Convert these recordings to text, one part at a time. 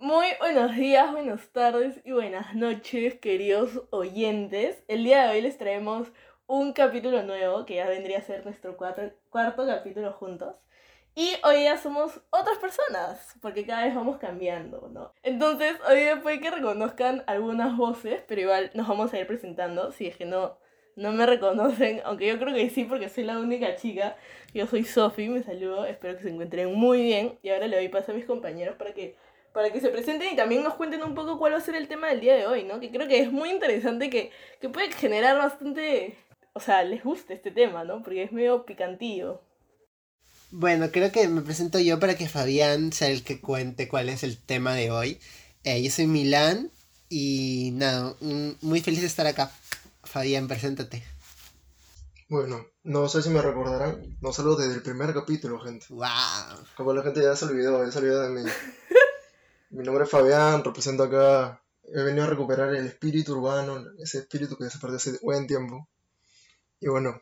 Muy buenos días, buenas tardes y buenas noches, queridos oyentes. El día de hoy les traemos un capítulo nuevo, que ya vendría a ser nuestro cuarto, cuarto capítulo juntos. Y hoy ya somos otras personas, porque cada vez vamos cambiando, ¿no? Entonces, hoy puede que reconozcan algunas voces, pero igual nos vamos a ir presentando, si es que no, no me reconocen, aunque yo creo que sí, porque soy la única chica. Yo soy Sofi, me saludo, espero que se encuentren muy bien. Y ahora le doy paso a mis compañeros para que para que se presenten y también nos cuenten un poco cuál va a ser el tema del día de hoy, ¿no? Que creo que es muy interesante, que, que puede generar bastante, o sea, les guste este tema, ¿no? Porque es medio picantillo. Bueno, creo que me presento yo para que Fabián sea el que cuente cuál es el tema de hoy. Eh, yo soy Milán y nada, muy feliz de estar acá. Fabián, preséntate. Bueno, no sé si me recordarán, no salgo desde el primer capítulo, gente. ¡Wow! Como la gente ya se olvidó, ya se olvidó de mí. Mi nombre es Fabián, represento acá. He venido a recuperar el espíritu urbano, ese espíritu que se perdió hace buen tiempo. Y bueno,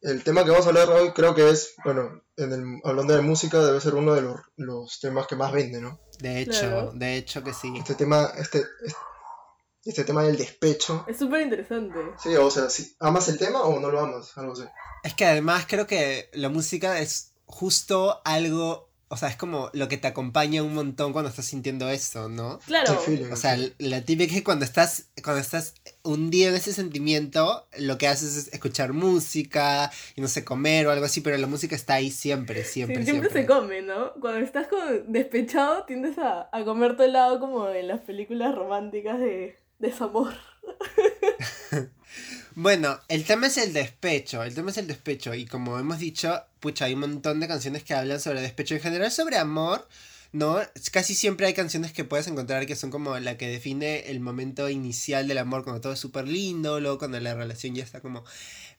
el tema que vamos a hablar hoy creo que es, bueno, en el, hablando de música, debe ser uno de los, los temas que más vende, ¿no? De hecho, de hecho que sí. Este tema, este, este, este tema del despecho. Es súper interesante. Sí, o sea, si ¿amas el tema o no lo amas? Algo así. Es que además creo que la música es justo algo o sea, es como lo que te acompaña un montón cuando estás sintiendo eso, ¿no? Claro. O sea, la típica es que cuando estás, cuando estás hundido en ese sentimiento, lo que haces es escuchar música y no sé, comer o algo así, pero la música está ahí siempre, siempre. Sí, siempre, se come, ¿no? Cuando estás despechado, tiendes a, a comer todo el lado como en las películas románticas de desamor. Bueno, el tema es el despecho, el tema es el despecho y como hemos dicho, pucha, hay un montón de canciones que hablan sobre despecho en general, sobre amor, ¿no? Casi siempre hay canciones que puedes encontrar que son como la que define el momento inicial del amor, cuando todo es súper lindo, luego cuando la relación ya está como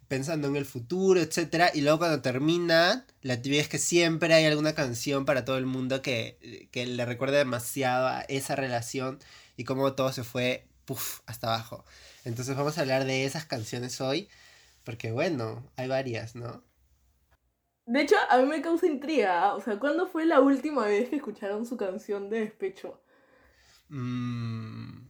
pensando en el futuro, etc. Y luego cuando termina, la típica es que siempre hay alguna canción para todo el mundo que, que le recuerda demasiado a esa relación y cómo todo se fue, puff, hasta abajo. Entonces vamos a hablar de esas canciones hoy, porque bueno, hay varias, ¿no? De hecho, a mí me causa intriga, o sea, ¿cuándo fue la última vez que escucharon su canción de despecho? Mm.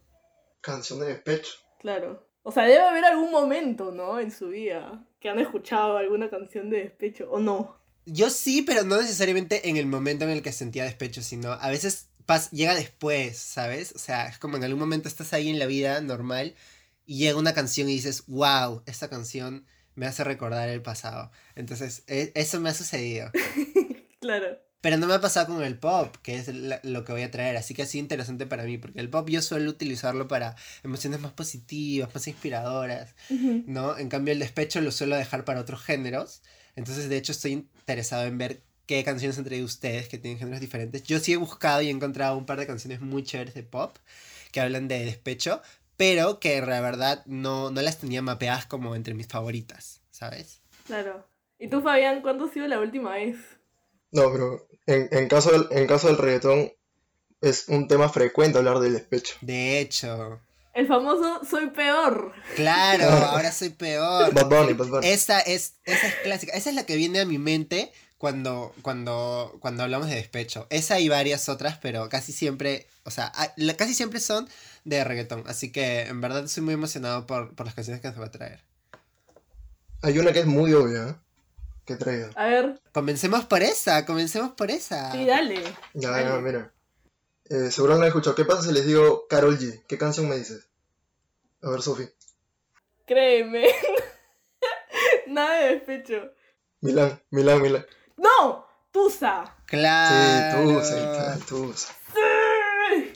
Canción de despecho. Claro. O sea, debe haber algún momento, ¿no? En su vida que han escuchado alguna canción de despecho, ¿o no? Yo sí, pero no necesariamente en el momento en el que sentía despecho, sino a veces llega después, ¿sabes? O sea, es como en algún momento estás ahí en la vida normal y llega una canción y dices, wow, esta canción me hace recordar el pasado. Entonces, e, eso me ha sucedido. claro. Pero no me ha pasado con el pop, que es lo que voy a traer. Así que ha sido interesante para mí, porque el pop yo suelo utilizarlo para emociones más positivas, más inspiradoras, ¿no? En cambio, el despecho lo suelo dejar para otros géneros. Entonces, de hecho, estoy interesado en ver qué canciones han traído ustedes que tienen géneros diferentes. Yo sí he buscado y he encontrado un par de canciones muy chéveres de pop que hablan de despecho, pero que la verdad no, no las tenía mapeadas como entre mis favoritas, ¿sabes? Claro. ¿Y tú, Fabián, cuándo ha sido la última vez? No, pero en, en, caso del, en caso del reggaetón es un tema frecuente hablar del despecho. De hecho. El famoso soy peor. Claro, ahora soy peor. Bad Bunny, Bad Bunny. Esa es, esa es clásica. Esa es la que viene a mi mente cuando, cuando, cuando hablamos de despecho. Esa y varias otras, pero casi siempre, o sea, casi siempre son de reggaetón. Así que en verdad estoy muy emocionado por, las canciones que nos va a traer. Hay una que es muy obvia, ¿eh? Que traiga. A ver. Comencemos por esa, comencemos por esa. Sí, dale. Ya, ya, mira. Eh, seguro no he escuchado. ¿Qué pasa si les digo Carol G? ¿Qué canción me dices? A ver, Sofi. Créeme. Nada de despecho. Milán, Milán, Milán. ¡No! Tusa. Claro. Sí, Tusa, Tusa.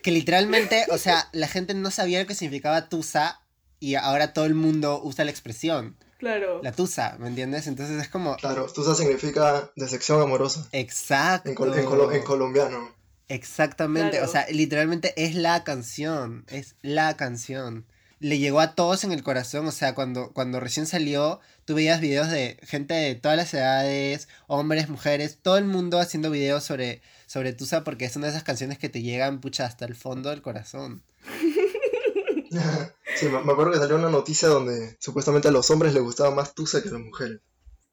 Que literalmente, o sea, la gente no sabía lo que significaba Tusa y ahora todo el mundo usa la expresión. Claro. La Tusa, ¿me entiendes? Entonces es como... Claro, Tusa significa decepción amorosa. Exacto. En, colombiano. Exactamente, o sea, literalmente es la canción, es la canción. Le llegó a todos en el corazón, o sea, cuando, cuando recién salió, tú veías videos de gente de todas las edades, hombres, mujeres, todo el mundo haciendo videos sobre, sobre Tusa porque es una de esas canciones que te llegan, pucha, hasta el fondo del corazón. sí, me, acuerdo que salió una noticia donde supuestamente a los hombres les gustaba más Tusa que a las mujeres.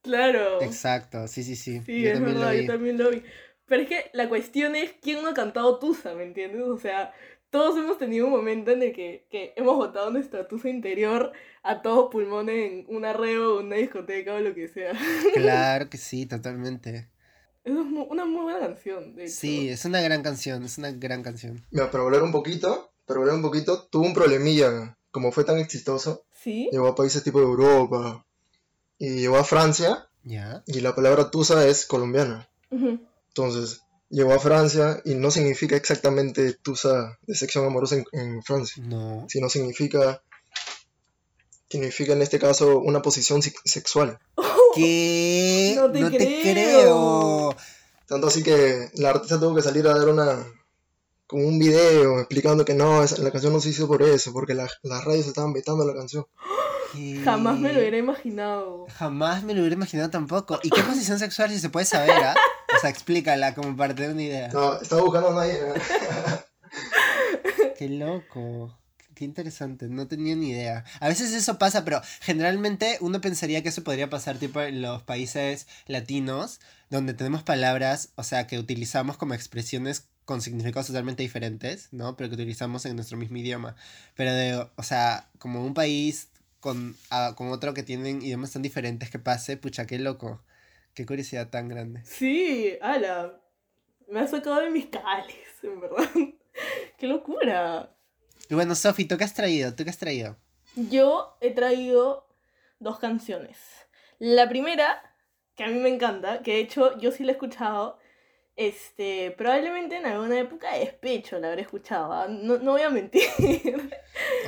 Claro. Exacto, sí, sí, sí. Sí, es verdad, yo también lo vi. Pero es que la cuestión es quién no ha cantado Tusa, ¿me entiendes? O sea, todos hemos tenido un momento en el que, que hemos botado nuestra Tusa interior a todos pulmones en un arreo, una discoteca o lo que sea. Claro que sí, totalmente. Es una muy buena canción, de hecho. Sí, es una gran canción, es una gran canción. Mira, para hablar un poquito, para hablar un poquito, tuvo un problemilla. Como fue tan exitoso, ¿Sí? llegó a países tipo de Europa y llegó a Francia ¿Ya? y la palabra tusa es colombiana. Entonces, llegó a Francia y no significa exactamente tusa de sección amorosa en, en Francia, No. sino significa, significa en este caso una posición si- sexual. ¿Qué? No te te creo. creo. Tanto así que la artista tuvo que salir a dar una como un video explicando que no, la canción no se hizo por eso, porque la- las radios estaban vetando la canción. ¿Qué? Jamás me lo hubiera imaginado. Jamás me lo hubiera imaginado tampoco. ¿Y qué posición sexual si se puede saber, ah? O sea, explícala como para tener una idea. No, estaba buscando a nadie. Qué loco. Qué interesante, no tenía ni idea. A veces eso pasa, pero generalmente uno pensaría que eso podría pasar tipo en los países latinos, donde tenemos palabras, o sea, que utilizamos como expresiones con significados totalmente diferentes, ¿no? Pero que utilizamos en nuestro mismo idioma. Pero de, o sea, como un país con, ah, con otro que tienen idiomas tan diferentes que pase, pucha, qué loco. Qué curiosidad tan grande. Sí, ala. Me ha sacado de mis cabales, en verdad. ¡Qué locura! Y bueno, Sofi, ¿tú qué has traído? ¿Tú qué has traído? Yo he traído dos canciones. La primera, que a mí me encanta, que de hecho yo sí la he escuchado, este, probablemente en alguna época de despecho la habré escuchado, ¿ah? no, no voy a mentir.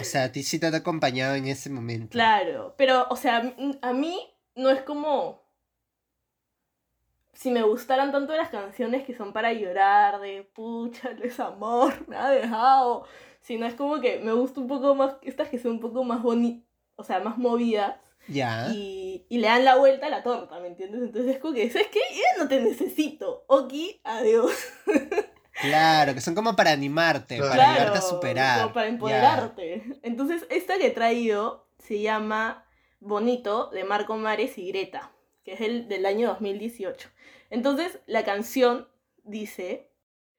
O sea, a ti sí te ha acompañado en ese momento. claro, pero, o sea, a mí no es como si me gustaran tanto las canciones que son para llorar, de pucha, el desamor, me ha dejado, sino es como que me gusta un poco más, estas que son un poco más bonitas, o sea, más movidas. Ya. y, y le dan la vuelta a la torta, ¿me entiendes? Entonces es como que, ¿sabes qué? Ya no te necesito. Ok, adiós. Claro, que son como para animarte, Claro. para ayudarte a superar. como para Ya. empoderarte. Entonces, esta que he traído se llama Bonito de Marco Mares y Greta, que es el del año 2018. Entonces, la canción dice,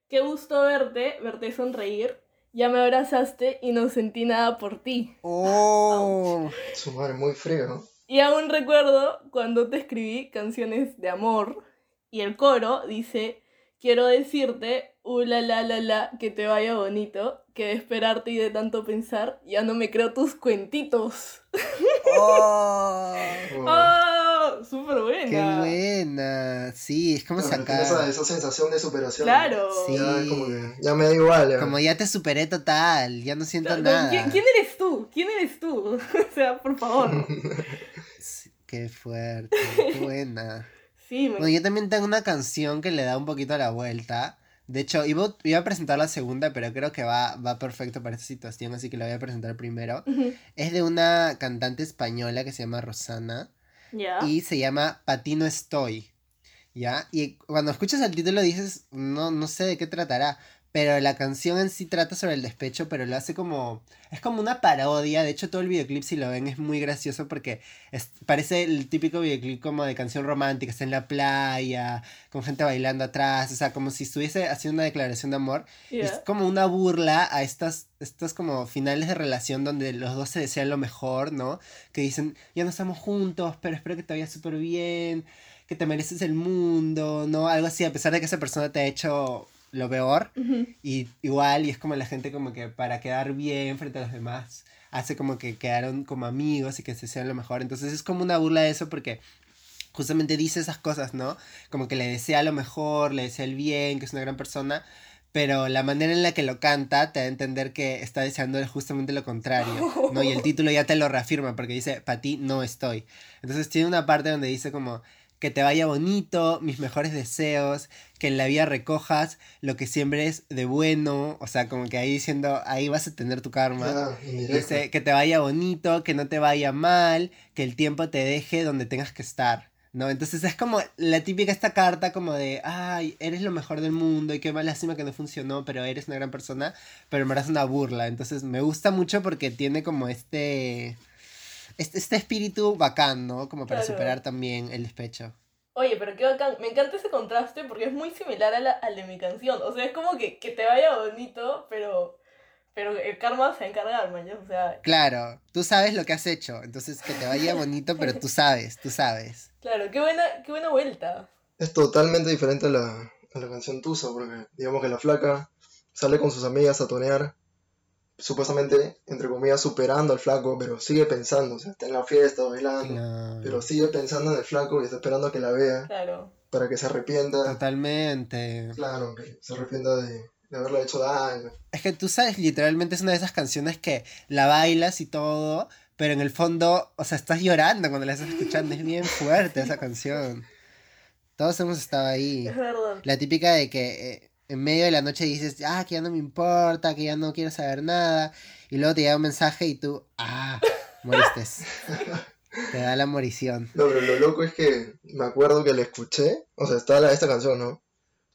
qué gusto verte, verte sonreír. Ya me abrazaste y no sentí nada por ti. Oh, Su madre, muy frío, ¿no? Y aún recuerdo cuando te escribí canciones de amor y el coro dice, quiero decirte, uh, la la la la, que te vaya bonito, que de esperarte y de tanto pensar, ya no me creo tus cuentitos. oh, Oh, ¡Oh! ¡Súper buena! qué buena. Sí, es como claro, tiene esa, sacar. esa sensación de superación. Claro. Sí. Ya, como que, ya me da igual. ya. Como ya te superé total, ya no siento nada. ¿Quién, quién eres tú? ¿Quién eres tú? o sea, por favor. Sí, Qué fuerte, qué buena. Sí, me... Bueno, yo también tengo una canción que le da un poquito la vuelta. De hecho, iba, iba a presentar la segunda, pero creo que va, va perfecto para esta situación, así que la voy a presentar primero. Es de una cantante española que se llama Rosana. Y se llama Patino Estoy. ¿Ya? Y cuando escuchas el título dices, no, no sé de qué tratará. Pero la canción en sí trata sobre el despecho, pero lo hace como. Es como una parodia. De hecho, todo el videoclip, si lo ven, es muy gracioso porque es- parece el típico videoclip como de canción romántica. Está en la playa, con gente bailando atrás. O sea, como si estuviese haciendo una declaración de amor. Es como una burla a estas, estas como finales de relación donde los dos se desean lo mejor, ¿no? Que dicen, ya no estamos juntos, pero espero que te vaya súper bien, que te mereces el mundo, ¿no? Algo así, a pesar de que esa persona te ha hecho lo peor. Y igual, y es como la gente como que para quedar bien frente a los demás, hace como que quedaron como amigos y que se desean lo mejor. Entonces es como una burla de eso porque justamente dice esas cosas, ¿no? Como que le desea lo mejor, le desea el bien, que es una gran persona, pero la manera en la que lo canta te da a entender que está deseando justamente lo contrario, ¿no? Y el título ya te lo reafirma porque dice, para ti no estoy. Entonces tiene una parte donde dice como, que te vaya bonito, mis mejores deseos, que en la vida recojas lo que siempre es de bueno, o sea, como que ahí diciendo, ahí vas a tener tu karma. Dice, que te vaya bonito, que no te vaya mal, que el tiempo te deje donde tengas que estar, ¿no? Entonces es como la típica esta carta como de, ay, eres lo mejor del mundo y qué mal lástima que no funcionó, pero eres una gran persona, pero en verdad es una burla. Entonces me gusta mucho porque tiene como este, este, este espíritu bacán, ¿no? Como para Claro. superar también el despecho. Oye, pero qué bacán. Me encanta ese contraste porque es muy similar a la, al de mi canción. O sea, es como que, que te vaya bonito, pero, pero el karma se va a encargar, man. O sea, Claro, tú sabes lo que has hecho, entonces que te vaya bonito, pero tú sabes, tú sabes. claro, qué buena, qué buena vuelta. Es totalmente diferente a la, a la canción Tusa, porque digamos que la flaca sale con sus amigas a tonear, supuestamente, entre comillas, superando al flaco, pero sigue pensando, o sea, está en la fiesta, bailando, Claro. pero sigue pensando en el flaco y está esperando a que la vea Claro. para que se arrepienta, Totalmente. claro, que se arrepienta de, de haberle hecho daño. Es que tú sabes, literalmente es una de esas canciones que la bailas y todo, pero en el fondo, o sea, estás llorando cuando la estás escuchando. Es bien fuerte esa canción. Todos hemos estado ahí. Es verdad. La típica de que eh, en medio de la noche dices, ah, que ya no me importa, que ya no quiero saber nada. Y luego te llega un mensaje y tú, ah, moriste. te da la morición. No, pero lo loco es que me acuerdo que la escuché, o sea, está la, esta canción, ¿no?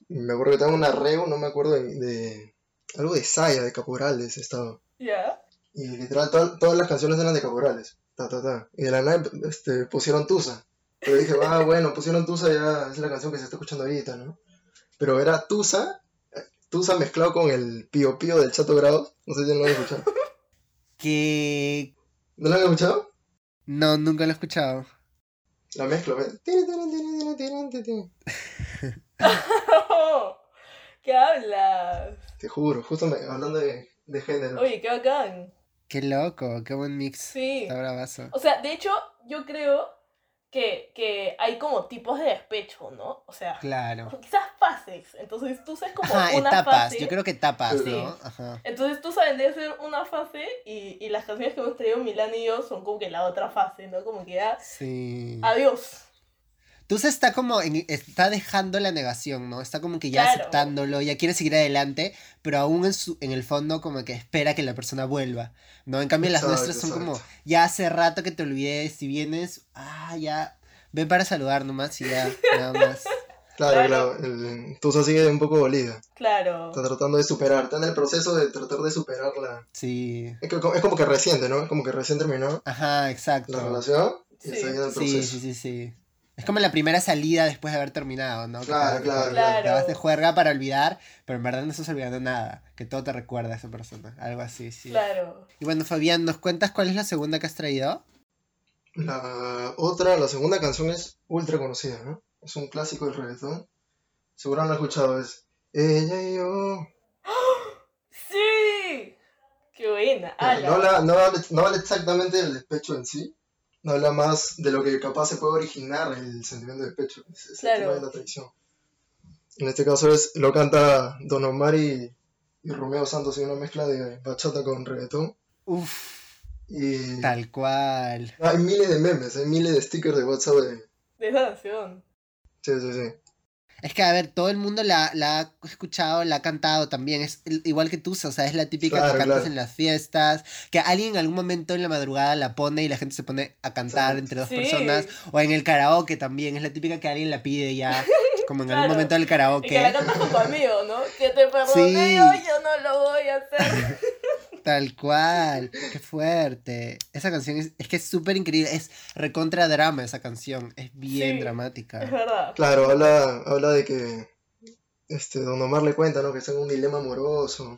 Y me acuerdo que estaba en un arreo, no me acuerdo de, de- algo de Saya, de Caporales estaba. Ya. Y literal, to- todas las canciones eran de Caporales. Ta, ta, ta. Y de la nada este, pusieron Tusa. Pero dije, ah, bueno, pusieron Tusa, ya es la canción que se está escuchando ahorita, ¿no? Pero era Tusa, eh, Tusa mezclado con el Pío Pío del Chato Grados. No sé si lo han escuchado. Que... ¿No lo han escuchado? No, nunca lo he escuchado. La mezcla, ¿ves? ¿Qué hablas? Te juro, justo me- hablando de, de género. Oye, qué bacán. Qué loco, qué buen mix. Sí. Está bravazo. O sea, de hecho, yo creo que, que hay como tipos de despecho, ¿no? O sea, Claro. quizás fases. Entonces tú sabes como Ajá, una etapas. fase. Yo creo que etapas, Sí. ¿no? Ajá. Entonces tú sabes de ser una fase y, y las canciones que hemos traído Milán y yo son como que la otra fase, ¿no? Como que ya, Sí. adiós. Tusa está como, en- está dejando la negación, ¿no? Está como que ya Claro. aceptándolo, ya quiere seguir adelante, pero aún en, su, en el fondo como que espera que la persona vuelva, ¿no? En cambio las Exacto, nuestras son como, exacto. ya hace rato que te olvidé, si vienes, ah, ya, ven para saludar nomás y ya, nada más. Claro, Claro. claro. Tusa sigue un poco dolida. Claro. Está tratando de superar. Está en el proceso de tratar de superarla. Sí. Es, que- es como que reciente, ¿no? Es como que recién terminó Ajá, exacto. la relación y Sí. está en el Sí, proceso. sí, sí, sí. Es como la primera salida después de haber terminado, ¿no? Que Claro, te vas de claro, claro. Te vas de juerga para olvidar, pero en verdad no estás olvidando nada. Que todo te recuerda a esa persona. Algo así, sí. Claro. Y bueno, Fabián, ¿nos cuentas cuál es la segunda que has traído? La otra, la segunda canción es ultra conocida, ¿no? Es un clásico del reggaetón. Seguro han escuchado, es Ella y yo. ¡Sí! ¡Qué buena! No, no, habla, no habla exactamente del despecho en sí, no habla más de lo que capaz se puede originar el sentimiento de despecho, es, es Claro. el tema de la traición. En este caso es, lo canta Don Omar y, y Romeo Santos en una mezcla de bachata con reggaetón. Uf, Y tal cual. hay miles de memes, hay miles de stickers de WhatsApp de... De esa canción. Sí, sí, sí. Es que, a ver, todo el mundo la, la ha escuchado, la ha cantado también. Es igual que tú, o sea, es la típica Claro, que cantas claro. en las fiestas. Que alguien en algún momento en la madrugada la pone y la gente se pone a cantar entre dos Sí. personas. O en el karaoke también. Es la típica que alguien la pide ya. Como en algún Claro. momento del Y que la karaoke. cantas con tu amigo, ¿no? Que te perdoné Sí. yo, yo no lo voy a hacer. Tal cual. Qué fuerte. Esa canción es, es que es súper increíble. Es recontra drama esa canción. Es bien Sí. dramática. Es verdad. Claro, habla, habla de que este, Don Omar le cuenta, ¿no? Que está en un dilema amoroso,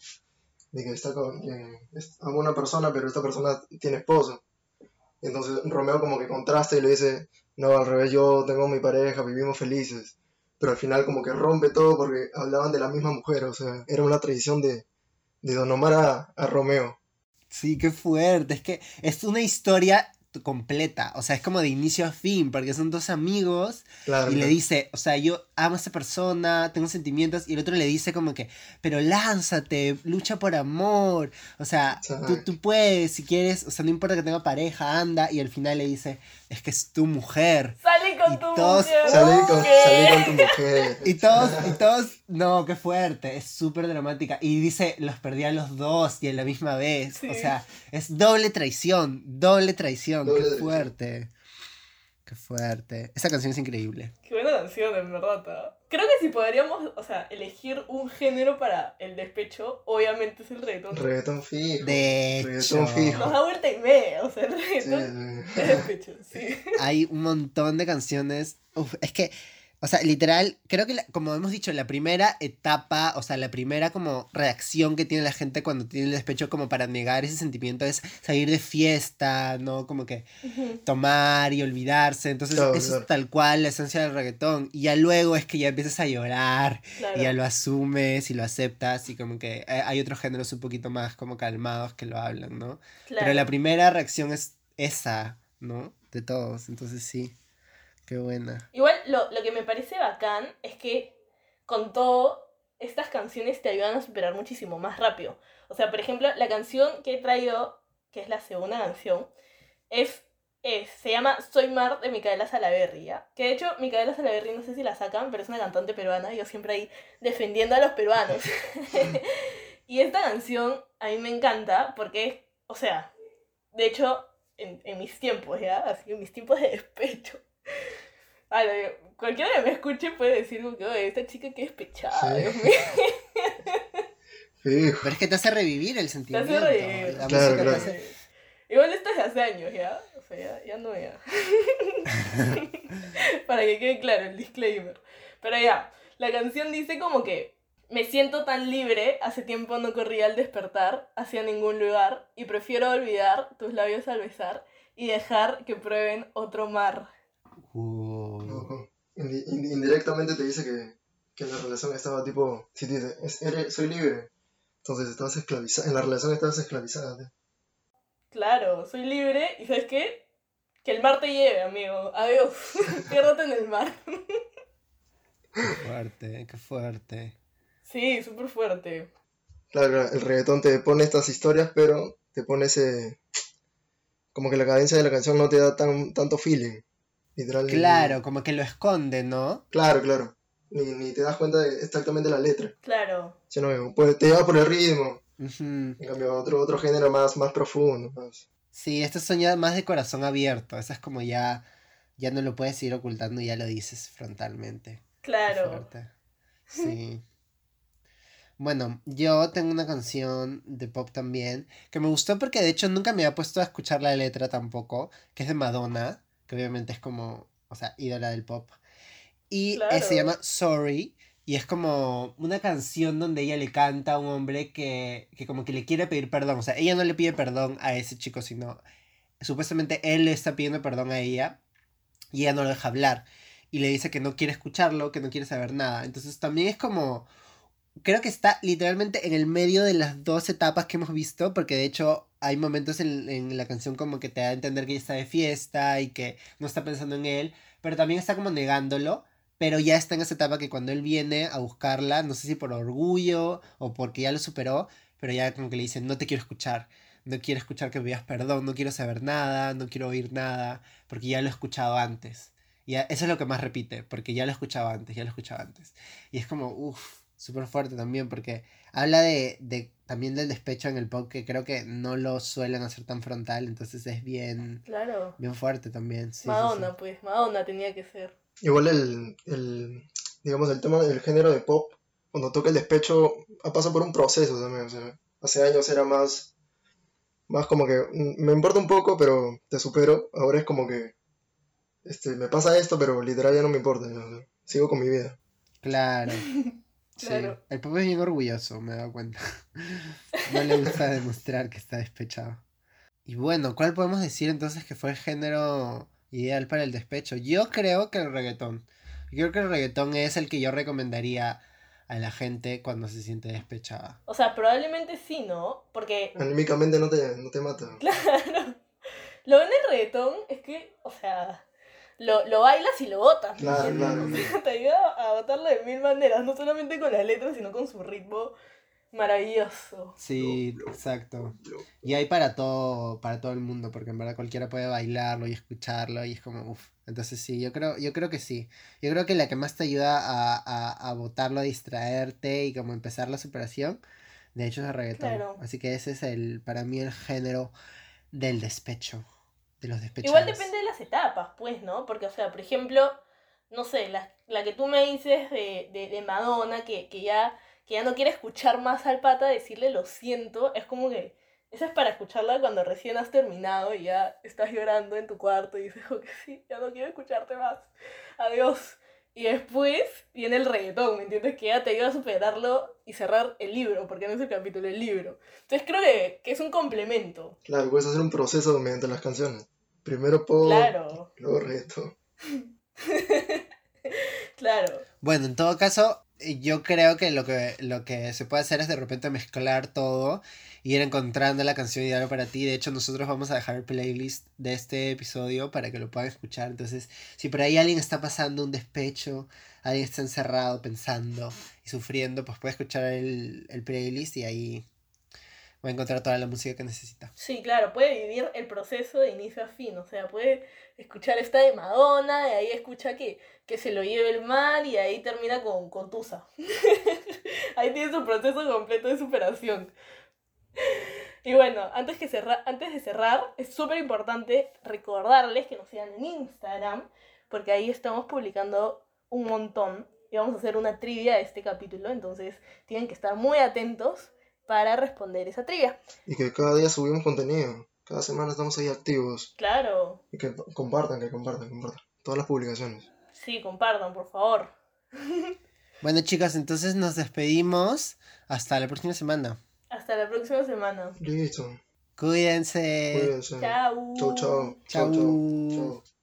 de que está con, que es- ama a una persona, pero esta persona tiene esposo. Entonces Romeo como que contrasta y le dice, no, al revés, yo tengo mi pareja, vivimos felices. Pero al final como que rompe todo porque hablaban de la misma mujer, o sea, era una traición de, de Don Omar a, a Romeo. Sí, qué fuerte. Es que es una historia completa. O sea, es como de inicio a fin, porque son dos amigos Claro, y le dice, o sea, yo amo a esta persona, tengo sentimientos, y el otro le dice como que, pero lánzate, lucha por amor. O sea, tú, puedes, si quieres, o sea, no importa que tenga pareja, anda. Y al final le dice, es que es tu mujer. Salí con Y tu todos- mujer. Salí con, ¿Qué? salí con tu mujer. Y todos, y todos, no, qué fuerte, es súper dramática. Y dice, los perdí a los dos y a la misma vez. Sí. O sea, es doble traición, doble traición, Qué fuerte. Qué fuerte. Esa canción es increíble. Qué buena canción, en verdad. ¿ah? Creo que si podríamos, o sea, elegir un género para el despecho, obviamente es el reggaetón. Reggaetón fijo. De hecho, Reggaetón fijo. Nos da vuelta y media, o sea, el Sí, reggaetón sí. es despecho, sí. hay un montón de canciones. Uf, es que O sea, literal, creo que la- como hemos dicho, la primera etapa, o sea, la primera como reacción que tiene la gente cuando tiene el despecho como para negar ese sentimiento es salir de fiesta, ¿no? Como que tomar y olvidarse. Entonces, Claro, eso claro. es tal cual la esencia del reggaetón. Y ya luego es que ya empiezas a llorar Claro. y ya lo asumes y lo aceptas y como que eh, hay otros géneros un poquito más como calmados que lo hablan, ¿no? Pero la primera reacción es esa, ¿no? De todos. Entonces sí, qué buena. Igual lo, lo que me parece bacán es que con todo, estas canciones te ayudan a superar muchísimo más rápido. O sea, por ejemplo, la canción que he traído, que es la segunda canción, es, es- se llama Soy Mar de Micaela Salaverry, ¿ya? Que de hecho, Micaela Salaverry no sé si la sacan, pero es una cantante peruana, y yo siempre ahí defendiendo a los peruanos. y esta canción a mí me encanta porque, o sea, de hecho, en, en mis tiempos, ¿ya? Así, en mis tiempos de despecho. Ver, cualquiera que me escuche puede decir como que, "Oye, esta chica que despechada, Sí. Dios mío. Pero es que te hace revivir el Te sentimiento. hace reír. La Claro, música te claro. hace- Igual esto es hace años, ¿ya? O sea, ya, ya no ya. Para que quede claro el disclaimer. Pero ya, la canción dice como que me siento tan libre, hace tiempo no corría al despertar hacia ningún lugar y prefiero olvidar tus labios al besar y dejar que prueben otro mar. Uh, indirectamente te dice que, que en la relación estaba tipo, si te dice, "Es- eres- soy libre, entonces estabas esclavizada, en la relación estabas esclavizada. Claro, soy libre y ¿sabes qué? Que el mar te lleve, amigo. Adiós. Piérdate en el mar. qué fuerte, qué fuerte. Sí, súper fuerte. Claro, claro, el reggaetón te pone estas historias, pero te pone ese, como que la cadencia de la canción no te da tan, tanto feeling, literal. Claro, como que lo esconde, ¿no? Claro, claro. Ni, ni te das cuenta de exactamente la letra, Claro. que pues, te lleva por el ritmo, Ujú. en cambio otro, otro género más, más profundo. más- Sí, estos son ya más de corazón abierto. Esa es como ya, ya no lo puedes ir ocultando y ya lo dices frontalmente. Claro. fuerte. Sí. Bueno, yo tengo una canción de pop también que me gustó porque de hecho nunca me había puesto a escuchar la letra tampoco, que es de Madonna, que obviamente es como, o sea, ídola del pop. Y eh, se llama Sorry y es como una canción donde ella le canta a un hombre que, que como que le quiere pedir perdón. O sea, ella no le pide perdón a ese chico, sino supuestamente él le está pidiendo perdón a ella y ella no lo deja hablar y le dice que no quiere escucharlo, que no quiere saber nada. Entonces también es como, creo que está literalmente en el medio de las dos etapas que hemos visto, porque de hecho hay momentos en, la canción como que te da a entender que ella está de fiesta y que no está pensando en él, pero también está como negándolo. Pero ya está en esa etapa que cuando él viene a buscarla, no sé si por orgullo o porque ya lo superó, pero ya como que le dicen, no te quiero escuchar, no quiero escuchar que me pidas perdón, no quiero saber nada, no quiero oír nada, porque ya lo he escuchado antes. Y eso es lo que más repite, porque ya lo he escuchado antes, ya lo he escuchado antes. Y es como, uff, súper fuerte también, porque habla de, de también del despecho en el pop, que creo que no lo suelen hacer tan frontal, entonces es bien, Claro. bien fuerte también. sí, sí, sí. Madonna, pues. Madonna tenía que ser. Igual el, el, digamos, el tema del género de pop, cuando toca el despecho, ha pasado por un proceso también. O sea, hace años era más, más como que, mm, me importa un poco, pero te supero. Ahora es como que, este, me pasa esto, pero literal ya no me importa. ya, o sea, sigo con mi vida. Claro. Sí. Claro. El pop es bien orgulloso, me he dado cuenta. No le gusta demostrar que está despechado. Y bueno, ¿cuál podemos decir entonces que fue el género ideal para el despecho? Yo creo que el reggaetón. Yo creo que el reggaetón es el que yo recomendaría a la gente cuando se siente despechada. O sea, probablemente sí, ¿no? Porque, Anímicamente no te, no te mata. claro, lo en el reggaetón es que, o sea, lo, lo bailas y lo botas. ¿me Claro, claro. Te ayuda a botarlo de mil maneras, no solamente con las letras, sino con su ritmo maravilloso. Sí, exacto. Y hay para todo, para todo el mundo, porque en verdad cualquiera puede bailarlo y escucharlo y es como, uff. Entonces sí, yo creo, yo creo que sí. Yo creo que la que más te ayuda a, a, a botarlo, a distraerte y como empezar la superación, de hecho es el reggaetón. Claro. Así que ese es el, para mí el género del despecho, de los despechados. Igual depende de las etapas, pues, ¿no? Porque, o sea, por ejemplo, no sé, la, la que tú me dices de, de, de Madonna, que, que, ya, que ya no quiere escuchar más al pata, decirle lo siento, es como que esa es para escucharla cuando recién has terminado y ya estás llorando en tu cuarto y dices, "Oh, que sí, ya no quiero escucharte más, adiós. Y después viene el reggaetón, ¿me entiendes? Que ya te ayuda a superarlo y cerrar el libro, porque no es el capítulo, el libro. Entonces creo que, que es un complemento. Claro, puedes hacer un proceso mediante las canciones. Primero Claro, luego reggaetón. claro. Bueno, en todo caso, yo creo que lo que lo que se puede hacer es de repente mezclar todo y ir encontrando la canción ideal para ti. De hecho, nosotros vamos a dejar el playlist de este episodio para que lo puedan escuchar. Entonces, si por ahí alguien está pasando un despecho, alguien está encerrado pensando y sufriendo, pues puede escuchar el, el playlist y ahí va a encontrar toda la música que necesita. Sí, claro, puede vivir el proceso de inicio a fin, o sea, puede escuchar esta de Madonna, y ahí escucha que, que se lo lleve el mal y ahí termina con, con Tusa. ahí tiene su proceso completo de superación. Y bueno, antes, que cerra- antes de cerrar, es súper importante recordarles que nos sigan en Instagram, porque ahí estamos publicando un montón y vamos a hacer una trivia de este capítulo, entonces tienen que estar muy atentos para responder esa trivia. Y que cada día subimos contenido. Cada semana estamos ahí activos. Claro, Y que compartan, que compartan, compartan. Todas las publicaciones. sí, compartan, por favor. Bueno, chicas, entonces nos despedimos. Hasta la próxima semana. Hasta la próxima semana. Listo. Cuídense. Cuídense. Chao. Chau, chau. Chau. Chau, chau. Chau.